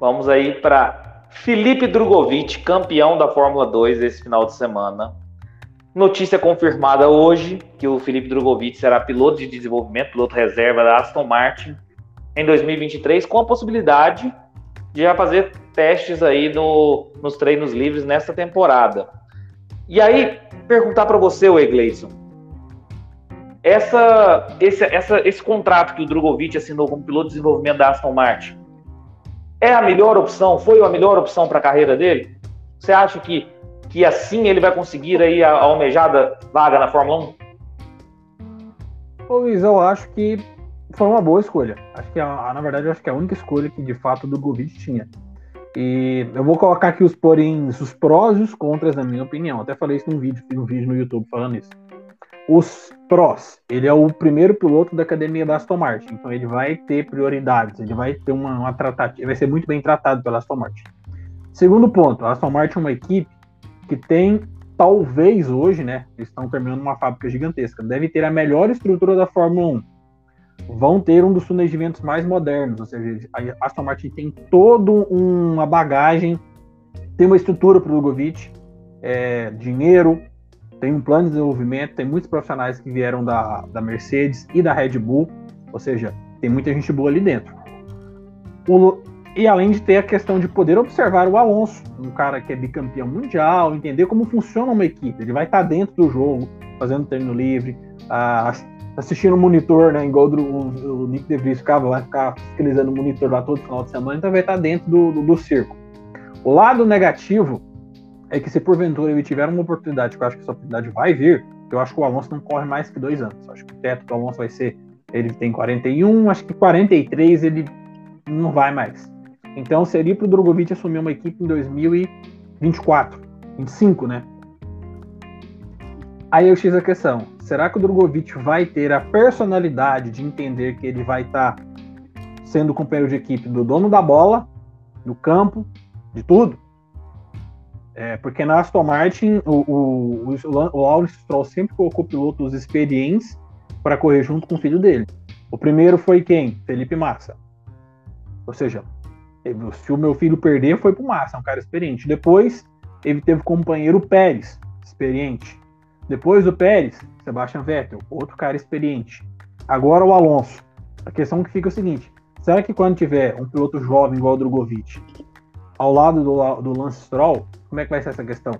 Vamos aí para Felipe Drogovic, campeão da Fórmula 2 esse final de semana. Notícia confirmada hoje que o Felipe Drogovic será piloto de desenvolvimento, piloto reserva da Aston Martin em 2023, com a possibilidade de já fazer testes aí no, nos treinos livres nesta temporada. E aí, perguntar para você, o Gleison, essa, esse, essa, esse contrato que o Drogovic assinou como piloto de desenvolvimento da Aston Martin é a melhor opção? Foi a melhor opção para a carreira dele? Você acha que, que assim ele vai conseguir aí a, a almejada vaga na Fórmula 1? Ô Luiz, eu acho que foi uma boa escolha. Acho que, a, na verdade, acho que é a única escolha que de fato o Drogovic tinha. E eu vou colocar aqui os poréns, os prós e os contras, na minha opinião. Até falei isso num vídeo, fiz um vídeo no YouTube falando isso. Os prós, ele é o primeiro piloto da academia da Aston Martin, então ele vai ter prioridades, ele vai ter uma, uma tratativa, vai ser muito bem tratado pela Aston Martin. Segundo ponto, a Aston Martin é uma equipe que tem, talvez hoje, né, eles estão terminando uma fábrica gigantesca, deve ter a melhor estrutura da Fórmula 1, vão ter um dos ventos mais modernos, ou seja, a Aston Martin tem toda uma bagagem, tem uma estrutura para o Drogovic, é, dinheiro, tem um plano de desenvolvimento, tem muitos profissionais que vieram da, da Mercedes e da Red Bull, ou seja, tem muita gente boa ali dentro. O, e além de ter a questão de poder observar o Alonso, um cara que é bicampeão mundial, entender como funciona uma equipe. Ele vai estar dentro do jogo, fazendo treino livre, assistindo o monitor, né? Igual o, o Nick DeVries ficava, vai ficar fiscalizando o monitor lá todo final de semana, então vai estar dentro do, do, do circo. O lado negativo é que se porventura ele tiver uma oportunidade, que eu acho que essa oportunidade vai vir, eu acho que o Alonso não corre mais que dois anos. Eu acho que o teto do Alonso vai ser. Ele tem 41, acho que 43 ele não vai mais. Então seria para o Drogovic assumir uma equipe em 2024, 25, né? Aí eu fiz a questão: será que o Drogovic vai ter a personalidade de entender que ele vai estar tá sendo companheiro de equipe do dono da bola, do campo, de tudo? É, porque na Aston Martin, o, o, o, o Lawrence Stroll sempre colocou pilotos experientes para correr junto com o filho dele. O primeiro foi quem? Felipe Massa. Ou seja, se o meu filho perder, foi pro Massa, um cara experiente. Depois, ele teve o companheiro Pérez, experiente. Depois do Pérez, Sebastian Vettel, outro cara experiente. Agora o Alonso. A questão que fica é o seguinte: será que quando tiver um piloto jovem igual o Drogovic ao lado do, do Lance Stroll, como é que vai ser essa questão?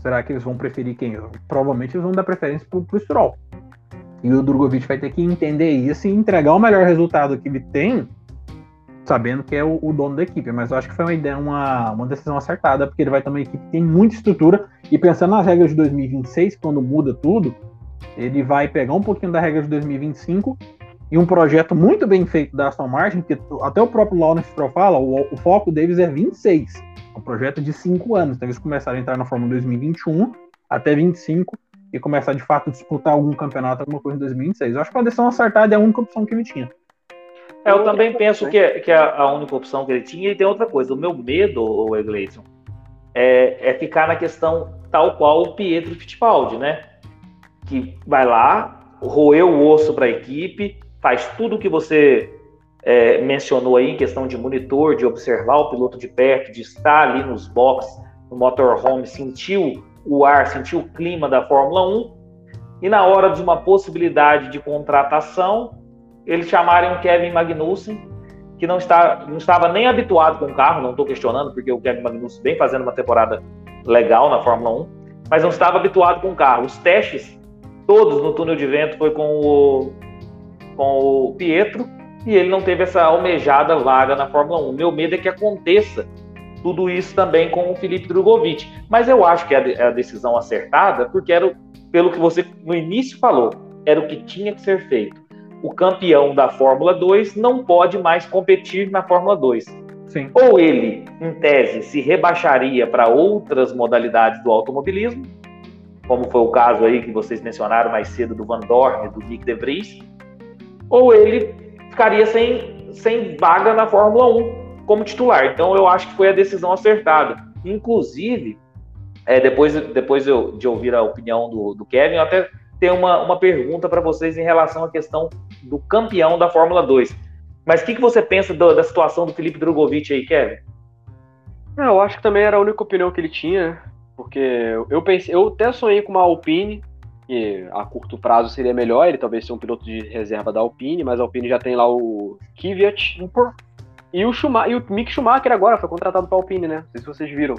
Será que eles vão preferir quem? Provavelmente eles vão dar preferência pro, pro Stroll. E o Drogovic vai ter que entender isso e entregar o melhor resultado que ele tem, sabendo que é o, o dono da equipe. Mas eu acho que foi uma ideia, uma, uma decisão acertada, porque ele vai ter uma equipe que tem muita estrutura. E pensando nas regras de 2026, quando muda tudo, ele vai pegar um pouquinho da regra de 2025 e um projeto muito bem feito da Aston Martin, que até o próprio Lawrence Stroll fala, o, o, foco deles é 26, um projeto de 5 anos. Então eles começaram a entrar na Fórmula 2021 até 25 e começar de fato a disputar algum campeonato, alguma coisa em 2026. Eu acho que a decisão acertada é a única opção que ele tinha. É, eu também penso que, é, que é a única opção que ele tinha. E tem outra coisa: o meu medo, o Egleison, é, é ficar na questão tal qual o Pietro Fittipaldi, né? Que vai lá, roeu o osso para a equipe, faz tudo o que você é, mencionou aí em questão de monitor, de observar o piloto de perto, de estar ali nos boxes, no motorhome, sentir o ar, sentir o clima da Fórmula 1, e na hora de uma possibilidade de contratação, eles chamarem o Kevin Magnussen, que não, está, não estava nem habituado com o carro, não estou questionando, porque o Kevin Magnussen vem fazendo uma temporada legal na Fórmula 1, mas não estava habituado com o carro. Os testes, todos no túnel de vento, foi com o com o Pietro e ele não teve essa almejada vaga na Fórmula 1. Meu medo é que aconteça tudo isso também com o Felipe Drogovic. Mas eu acho que é a decisão acertada, porque era pelo que você no início falou, era o que tinha que ser feito. O campeão da Fórmula 2 não pode mais competir na Fórmula 2. Sim. Ou ele, em tese, se rebaixaria para outras modalidades do automobilismo, como foi o caso aí que vocês mencionaram mais cedo do Van Dorn e do Nick De Vries, ou ele ficaria sem, sem vaga na Fórmula 1 como titular. Então eu acho que foi a decisão acertada. Inclusive, é, depois, depois eu, de ouvir a opinião do, do Kevin, eu até tenho uma, uma pergunta para vocês em relação à questão do campeão da Fórmula 2. Mas o que, que você pensa do, da situação do Felipe Drogovic aí, Kevin? É, eu acho que também era a única opinião que ele tinha, porque eu pensei, eu até sonhei com uma Alpine, que a curto prazo seria melhor, ele talvez seja um piloto de reserva da Alpine, mas a Alpine já tem lá o Kvyat e o, Schumacher, e o Mick Schumacher agora foi contratado para a Alpine, né? Não sei se vocês viram.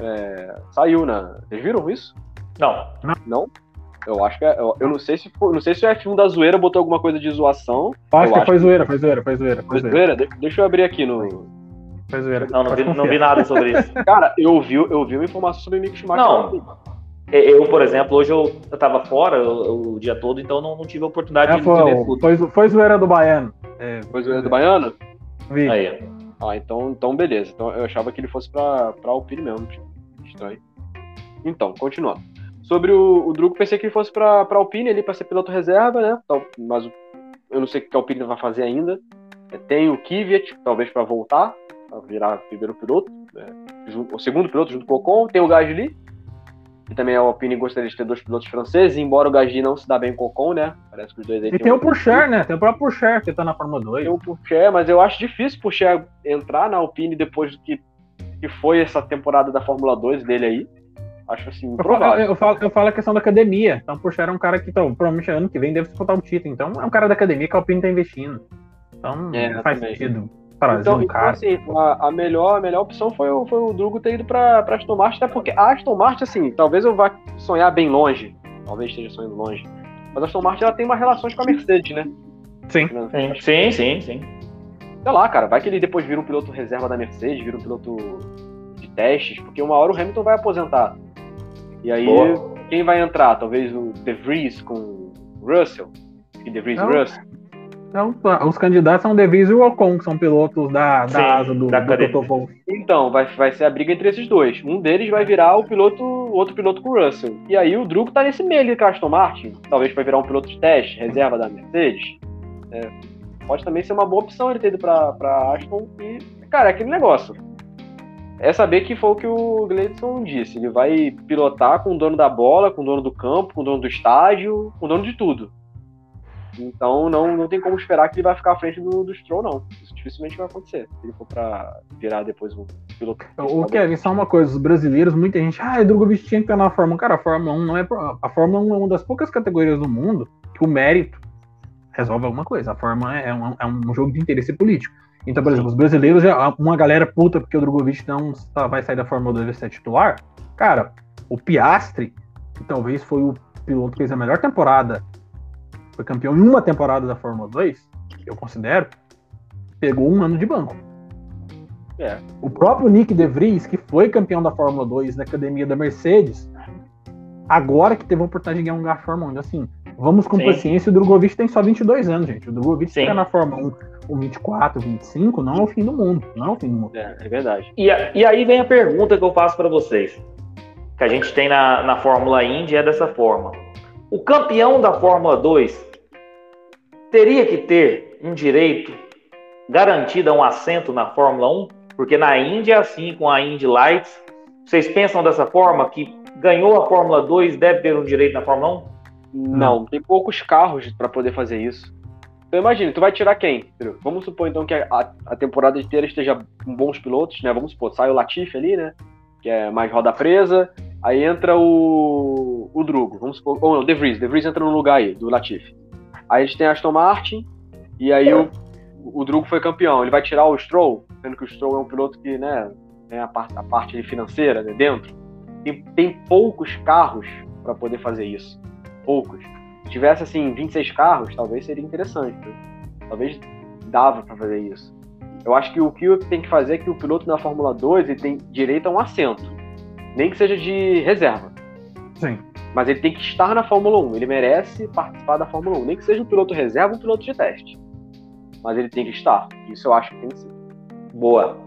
É, saiu na. Vocês viram isso? Não. Não? Eu acho que é, eu, eu, não sei se foi, não sei se o F1 da zoeira botou alguma coisa de zoação. Acho que foi zoeira, foi zoeira, foi zoeira. Foi zoeira? De, deixa eu abrir aqui no. Foi zoeira. Não, não vi, não vi, nada sobre isso. Cara, eu vi, eu vi uma informação sobre o Mick Schumacher. Não. Eu, por exemplo, hoje eu, eu tava fora o, o dia todo, então não, não tive a oportunidade é, de, foi, de ver tudo. Foi, foi zoeira do Baiano. É, foi zoeira do Baiano? Vi. Aí. Ah, então, então beleza. Então eu achava que ele fosse pra, pra Alpine mesmo. Estranho. Então, continuando. Sobre o, o Drugo, pensei que ele fosse pra, pra Alpine ali, pra ser piloto reserva, né? Mas eu não sei o que a Alpine vai fazer ainda. É, tem o Kvyat, talvez para voltar, pra virar primeiro piloto. Né? O segundo piloto junto com o Ocon. Tem o Gasly, que também a Alpine gostaria de ter dois pilotos franceses, embora o Gasly não se dá bem com o Ocon, né? Parece que os dois aí E tem o Pourchaire, né? Tem o próprio Pourchaire que tá na Fórmula 2. Tem o Pourchaire, mas eu acho difícil o Pourchaire entrar na Alpine depois do que, que foi essa temporada da Fórmula 2 dele aí. Acho assim, improvável. Eu, eu, falo, eu falo a questão da academia. Então, Pourchaire é um cara que, então, provavelmente ano que vem deve disputar o título. Então, é um cara da academia que a Alpine tá investindo. Então, é, faz também. sentido trazer então, um então, cara. Assim, a, a, melhor, a melhor opção foi, o, foi o Drugo ter ido pra, pra Aston Martin, até porque a Aston Martin, assim, talvez eu vá sonhar bem longe, talvez esteja sonhando longe, mas a Aston Martin ela tem uma relações com a Mercedes, né? Sim, sim, sim, sim. Sei lá, cara, vai que ele depois vira um piloto reserva da Mercedes, vira um piloto de testes, porque uma hora o Hamilton vai aposentar. E aí, Boa. quem vai entrar? Talvez o De Vries com o Russell? E De Vries e Russell? Então, os candidatos são o Devis e o Ocon, que são pilotos da, da Sim, asa do, da do Toto Wolff. Então, vai, vai ser a briga entre esses dois. Um deles vai virar o piloto, outro piloto com o Russell. E aí o Drugo tá nesse meio ali com a Aston Martin. Talvez vai virar um piloto de teste, reserva da Mercedes. É, pode também ser uma boa opção ele ter ido pra, pra Aston. E, cara, é aquele negócio. É saber que foi o que o Gleidson disse. Ele vai pilotar com o dono da bola, com o dono do campo, com o dono do estádio, com o dono de tudo. Então não, não tem como esperar que ele vai ficar à frente do, do Stroll, não. Isso dificilmente vai acontecer. Se ele for para virar depois um piloto. O Kevin, só uma coisa, os brasileiros, muita gente, ah, Drogovic tinha que estar na Fórmula 1. Cara, a Fórmula 1 não é. A Fórmula 1 é uma das poucas categorias do mundo que o mérito resolve alguma coisa. A Fórmula é um, é um jogo de interesse político. Então, por exemplo, os brasileiros, já, uma galera puta porque o Drogovic não vai sair da Fórmula 2 vai ser titular. Cara, o Piastri, que talvez foi o piloto que fez a melhor temporada foi campeão em uma temporada da Fórmula 2, eu considero, pegou um ano de banco. É. O próprio Nick De Vries, que foi campeão da Fórmula 2 na academia da Mercedes, agora que teve a oportunidade de ganhar um lugar Fórmula 1. Assim, vamos com Sim. paciência. O Drogovic tem só 22 anos, gente. O Drogovic fica na Fórmula 1 com 24, 25, não é o fim do mundo. Não é o fim do mundo. É, é verdade. E, e aí vem a pergunta que eu faço para vocês. Que a gente tem na, na Fórmula Indy é dessa forma. O campeão da Fórmula 2 teria que ter um direito garantido a um assento na Fórmula 1? Porque na Indy é assim, com a Indy Lights. Vocês pensam dessa forma, que ganhou a Fórmula 2 deve ter um direito na Fórmula 1? Não, tem poucos carros para poder fazer isso. Então imagina, tu vai tirar quem? Vamos supor então que a, a, temporada inteira esteja com bons pilotos, né? Vamos supor, sai o Latifi ali, né? Que é mais roda presa. Aí entra o, o Drugo, vamos supor, ou não, o De Vries. De Vries entra no lugar aí, do Latifi. Aí a gente tem Aston Martin, e aí o, o Drugo foi campeão. Ele vai tirar o Stroll, sendo que o Stroll é um piloto que, né, tem a parte, a parte financeira né, dentro. E tem poucos carros para poder fazer isso. Poucos. Se tivesse, assim, 26 carros, talvez seria interessante. Né? Talvez dava para fazer isso. Eu acho que o que tem que fazer é que o piloto na Fórmula 2 ele tem direito a um assento. Nem que seja de reserva. Sim. Mas ele tem que estar na Fórmula 1. Ele merece participar da Fórmula 1. Nem que seja um piloto reserva ou um piloto de teste. Mas ele tem que estar. Isso eu acho que tem que ser. Boa.